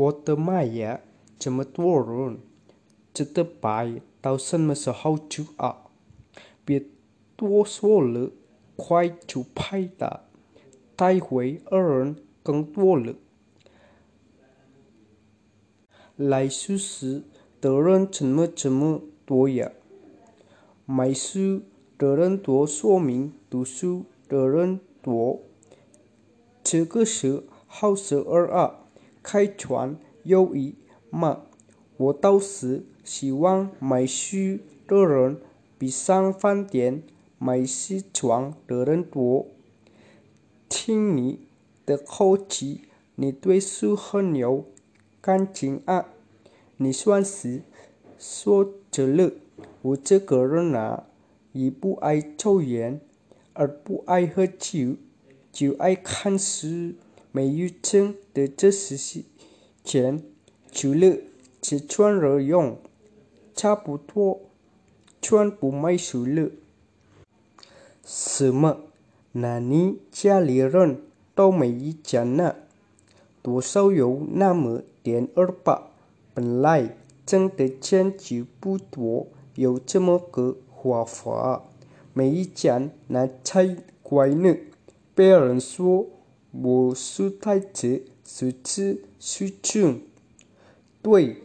我的妈呀，这么多人，这的白到什么时候去啊？别多说了，快去拍打，待会二人更多了。来书时的人怎么这么多呀？买书的人多，说明读书的人多。这个是好事儿啊！开船有益吗？我倒是希望买书的人比上饭店买西装的人多。听你的口气，你对书很有感情啊！你算是说着了。我这个人啊，也不爱抽烟，而不爱喝酒，就爱看书。没有挣的这些钱，除了吃穿日用，差不多全部买书了。什么？那你家里人都没意见呢？多少有那么点儿吧。本来挣的钱就不多，有这么个花法，没意见那才怪呢。别人说。我书太直，书痴书穷。对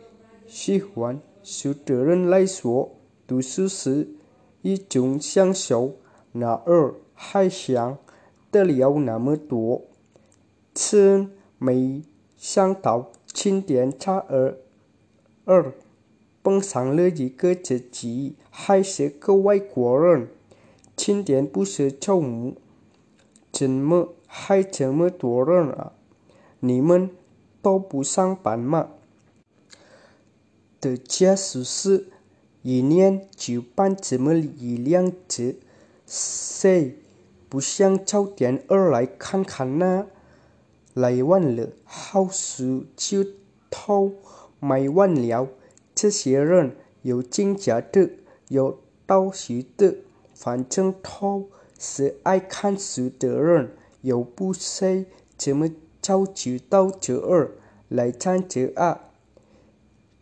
喜欢书的人来说，读书是一种享受，哪儿还想得了那么多？真没想到，今天差儿二碰上了一个自己还是个外国人。今天不是周末，怎么？还这么多人啊！你们都不上班吗？的家属是一年就办这么一两次，谁不想早点儿来看看呢？来晚了，好事就都卖完了。这些人有进价的，有倒书的，反正都是爱看书的人。又不是这么超级到这儿来参加啊？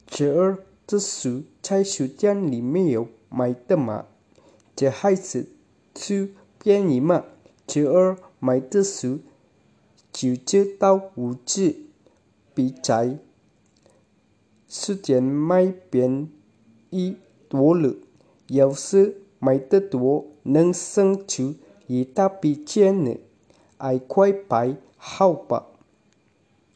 这儿的书在书店里面有卖的吗？这孩子书便宜吗？这儿卖的书就知道物质比在书店卖便宜多了。要是买的多，能省出一大笔钱呢。爱快白，好吧。